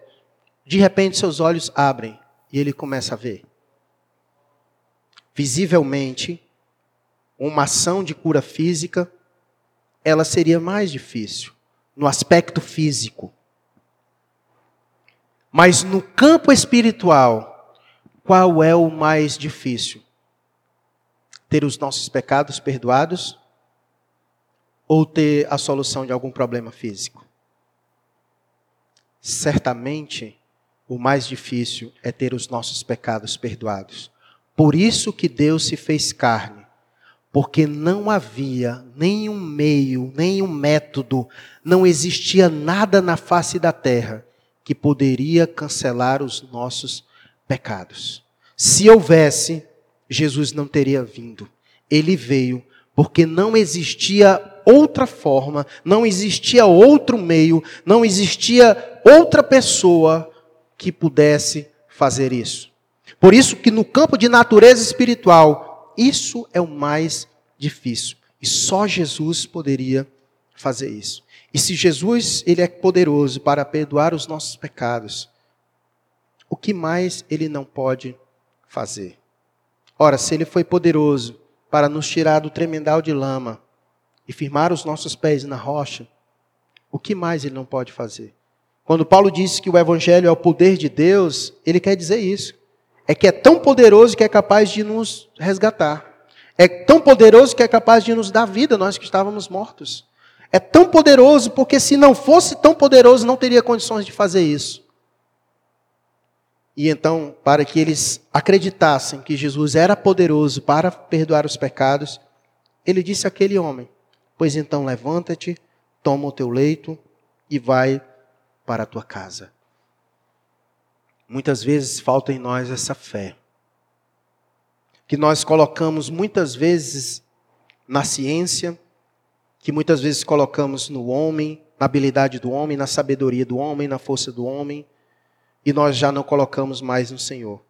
de repente seus olhos abrem e ele começa a ver. Visivelmente, uma ação de cura física, ela seria mais difícil no aspecto físico. Mas no campo espiritual, qual é o mais difícil? Ter os nossos pecados perdoados ou ter a solução de algum problema físico? Certamente, o mais difícil é ter os nossos pecados perdoados. Por isso que Deus se fez carne, porque não havia nenhum meio, nenhum método, não existia nada na face da terra que poderia cancelar os nossos pecados. Se houvesse, Jesus não teria vindo. Ele veio porque não existia outra forma, não existia outro meio, não existia outra pessoa que pudesse fazer isso. Por isso que no campo de natureza espiritual, isso é o mais difícil. E só Jesus poderia fazer isso. E se Jesus ele é poderoso para perdoar os nossos pecados, o que mais ele não pode fazer? Ora, se ele foi poderoso para nos tirar do tremendal de lama e firmar os nossos pés na rocha, o que mais ele não pode fazer? Quando Paulo disse que o Evangelho é o poder de Deus, ele quer dizer isso. É que é tão poderoso que é capaz de nos resgatar. É tão poderoso que é capaz de nos dar vida, nós que estávamos mortos. É tão poderoso porque se não fosse tão poderoso, não teria condições de fazer isso. E então, para que eles acreditassem que Jesus era poderoso para perdoar os pecados, ele disse àquele homem: Pois então levanta-te, toma o teu leito e vai para a tua casa. Muitas vezes falta em nós essa fé, que nós colocamos muitas vezes na ciência, que muitas vezes colocamos no homem, na habilidade do homem, na sabedoria do homem, na força do homem, e nós já não colocamos mais no Senhor.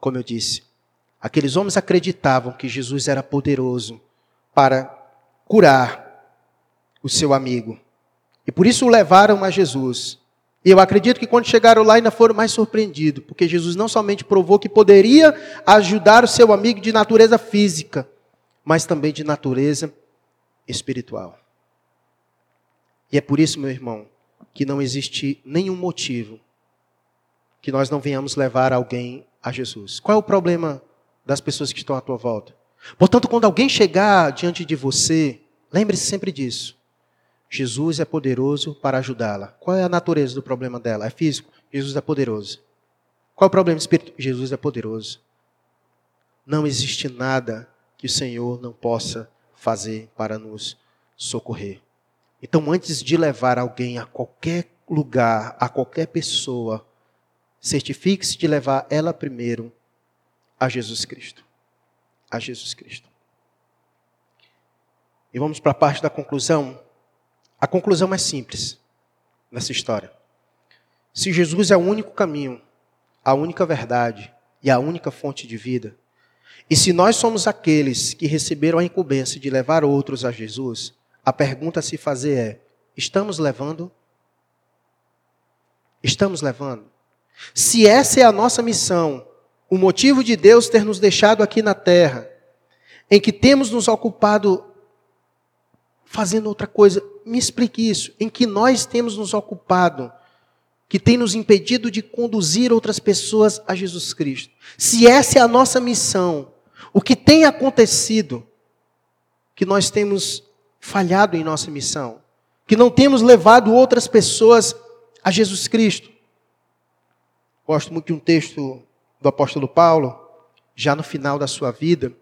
Como eu disse, aqueles homens acreditavam que Jesus era poderoso para curar o seu amigo. E por isso o levaram a Jesus. E eu acredito que quando chegaram lá ainda foram mais surpreendidos, porque Jesus não somente provou que poderia ajudar o seu amigo de natureza física, mas também de natureza espiritual. E é por isso, meu irmão, que não existe nenhum motivo que nós não venhamos levar alguém a Jesus. Qual é o problema das pessoas que estão à tua volta? Portanto, quando alguém chegar diante de você, lembre-se sempre disso. Jesus é poderoso para ajudá-la. Qual é a natureza do problema dela? É físico? Jesus é poderoso. Qual é o problema espiritual? Jesus é poderoso. Não existe nada que o Senhor não possa fazer para nos socorrer. Então, antes de levar alguém a qualquer lugar, a qualquer pessoa, certifique-se de levar ela primeiro a Jesus Cristo. A Jesus Cristo. E vamos para a parte da conclusão. A conclusão é simples nessa história. Se Jesus é o único caminho, a única verdade e a única fonte de vida, e se nós somos aqueles que receberam a incumbência de levar outros a Jesus, a pergunta a se fazer é: estamos levando? Estamos levando? Se essa é a nossa missão, o motivo de Deus ter nos deixado aqui na terra, em que temos nos ocupado fazendo outra coisa, me explique isso, em que nós temos nos ocupado, que tem nos impedido de conduzir outras pessoas a Jesus Cristo. Se essa é a nossa missão, o que tem acontecido, que nós temos falhado em nossa missão, que não temos levado outras pessoas a Jesus Cristo. Gosto muito de um texto do apóstolo Paulo, já no final da sua vida.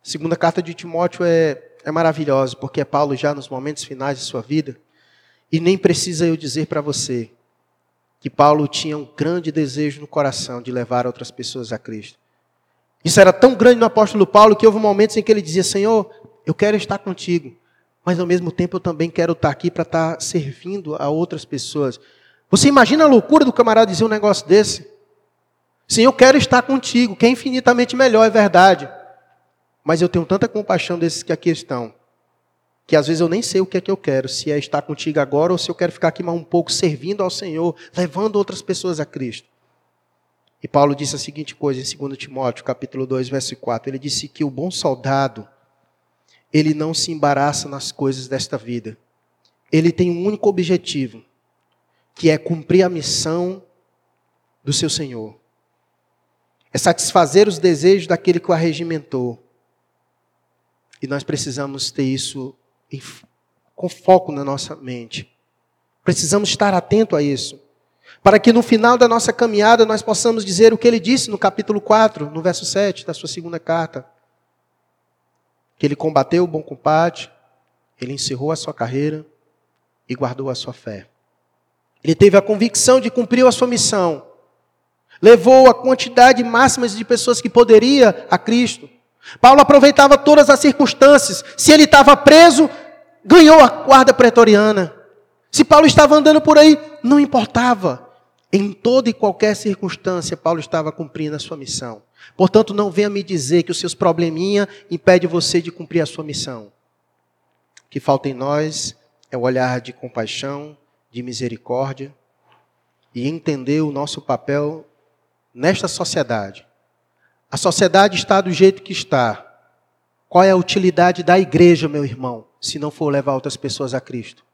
A segunda carta de Timóteo é, é maravilhosa, porque é Paulo já nos momentos finais de sua vida. E nem precisa eu dizer para você que Paulo tinha um grande desejo no coração de levar outras pessoas a Cristo. Isso era tão grande no apóstolo Paulo que houve momentos em que ele dizia: Senhor, eu quero estar contigo, mas ao mesmo tempo eu também quero estar aqui para estar servindo a outras pessoas. Você imagina a loucura do camarada dizer um negócio desse? Sim, eu quero estar contigo, que é infinitamente melhor, é verdade. Mas eu tenho tanta compaixão desses que aqui estão, que às vezes eu nem sei o que é que eu quero, se é estar contigo agora ou se eu quero ficar aqui mais um pouco servindo ao Senhor, levando outras pessoas a Cristo. E Paulo disse a seguinte coisa em 2 Timóteo, capítulo 2, verso 4. Ele disse que o bom soldado, ele não se embaraça nas coisas desta vida. Ele tem um único objetivo, que é cumprir a missão do seu Senhor. É satisfazer os desejos daquele que o arregimentou. E nós precisamos ter isso em, com foco na nossa mente. Precisamos estar atento a isso. Para que no final da nossa caminhada nós possamos dizer o que ele disse no capítulo 4, no verso 7 da sua segunda carta. Que ele combateu o bom combate, ele encerrou a sua carreira e guardou a sua fé. Ele teve a convicção de cumprir a sua missão. Levou a quantidade máxima de pessoas que poderia a Cristo. Paulo aproveitava todas as circunstâncias. Se ele estava preso, ganhou a guarda pretoriana. Se Paulo estava andando por aí, não importava. Em toda e qualquer circunstância, Paulo estava cumprindo a sua missão. Portanto, não venha me dizer que os seus probleminha impede você de cumprir a sua missão. O que falta em nós é o olhar de compaixão, de misericórdia e entender o nosso papel nesta sociedade. A sociedade está do jeito que está. Qual é a utilidade da igreja, meu irmão, se não for levar outras pessoas a Cristo?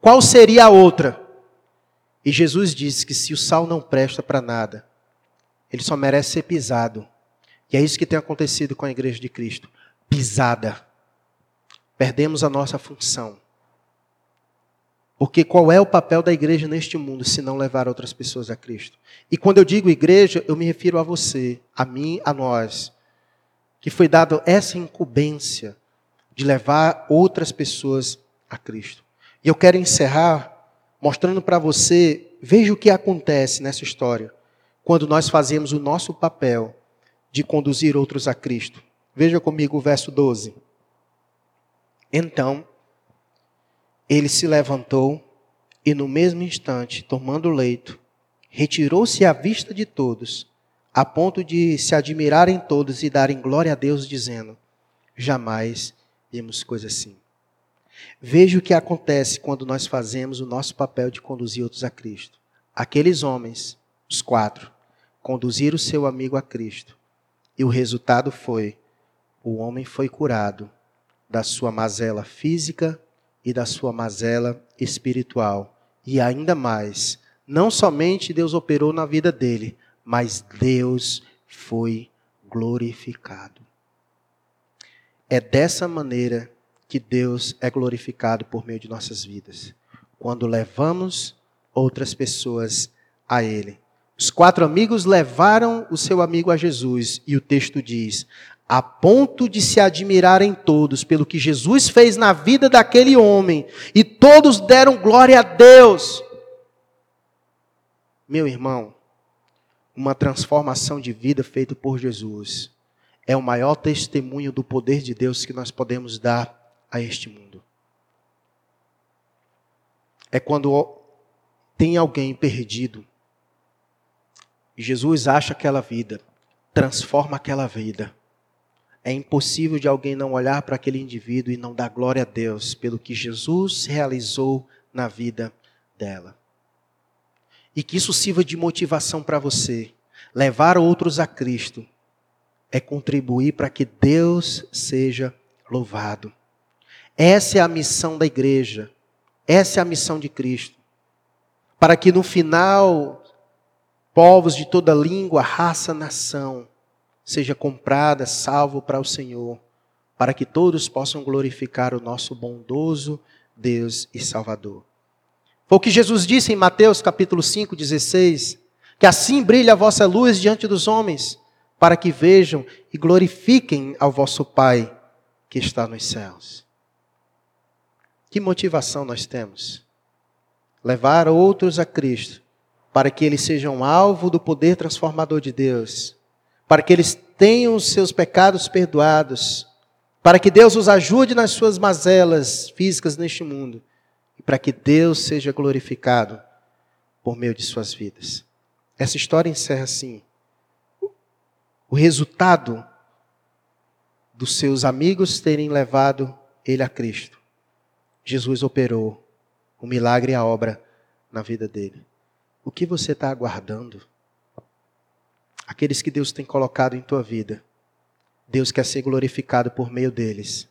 Qual seria a outra? E Jesus disse que se o sal não presta para nada, ele só merece ser pisado. E é isso que tem acontecido com a igreja de Cristo. pisada. Perdemos a nossa função. Porque qual é o papel da igreja neste mundo se não levar outras pessoas a Cristo? E quando eu digo igreja, eu me refiro a você, a mim, a nós, que foi dado essa incumbência de levar outras pessoas a Cristo. E eu quero encerrar mostrando para você, veja o que acontece nessa história, quando nós fazemos o nosso papel de conduzir outros a Cristo. Veja comigo o verso 12. Então, ele se levantou e, no mesmo instante, tomando o leito, retirou-se à vista de todos, a ponto de se admirarem todos e darem glória a Deus, dizendo: Jamais vimos coisa assim. Veja o que acontece quando nós fazemos o nosso papel de conduzir outros a Cristo. Aqueles homens, os quatro, conduziram o seu amigo a Cristo. E o resultado foi: o homem foi curado da sua mazela física e da sua mazela espiritual. E ainda mais, não somente Deus operou na vida dele, mas Deus foi glorificado. É dessa maneira que Deus é glorificado por meio de nossas vidas, quando levamos outras pessoas a Ele. Os quatro amigos levaram o seu amigo a Jesus, e o texto diz: a ponto de se admirarem todos pelo que Jesus fez na vida daquele homem, e todos deram glória a Deus. Meu irmão, uma transformação de vida feita por Jesus é o maior testemunho do poder de Deus que nós podemos dar a este mundo. É quando tem alguém perdido e Jesus acha aquela vida, transforma aquela vida. É impossível de alguém não olhar para aquele indivíduo e não dar glória a Deus pelo que Jesus realizou na vida dela. E que isso sirva de motivação para você. Levar outros a Cristo é contribuir para que Deus seja louvado. Essa é a missão da igreja. Essa é a missão de Cristo. Para que no final, povos de toda língua, raça, nação, seja comprada, salvo para o Senhor, para que todos possam glorificar o nosso bondoso Deus e Salvador. Foi o que Jesus disse em Mateus capítulo 5, 16, que assim brilha a vossa luz diante dos homens, para que vejam e glorifiquem ao vosso Pai que está nos céus. Que motivação nós temos? Levar outros a Cristo, para que eles sejam alvo do poder transformador de Deus, para que eles tenham os seus pecados perdoados, para que Deus os ajude nas suas mazelas físicas neste mundo, e para que Deus seja glorificado por meio de suas vidas. Essa história encerra assim. O resultado dos seus amigos terem levado ele a Cristo Jesus operou o milagre e a obra na vida dele. O que você está aguardando? Aqueles que Deus tem colocado em tua vida. Deus quer ser glorificado por meio deles.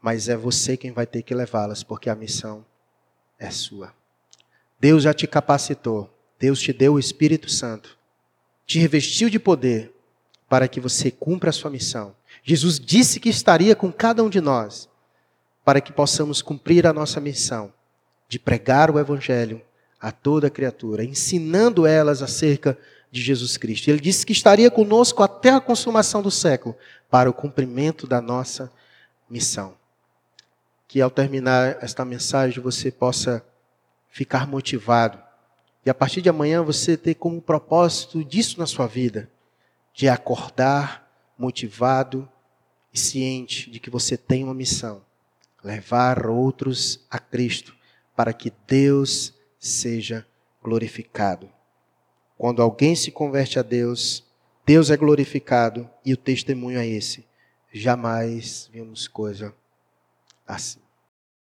Mas é você quem vai ter que levá-las, porque a missão é sua. Deus já te capacitou. Deus te deu o Espírito Santo. Te revestiu de poder para que você cumpra a sua missão. Jesus disse que estaria com cada um de nós para que possamos cumprir a nossa missão de pregar o Evangelho a toda criatura, ensinando elas acerca de Jesus Cristo. Ele disse que estaria conosco até a consumação do século para o cumprimento da nossa missão. Que ao terminar esta mensagem você possa ficar motivado e a partir de amanhã você ter como propósito disso na sua vida, de acordar motivado e ciente de que você tem uma missão levar outros a Cristo, para que Deus seja glorificado. Quando alguém se converte a Deus, Deus é glorificado e o testemunho é esse. Jamais vimos coisa assim.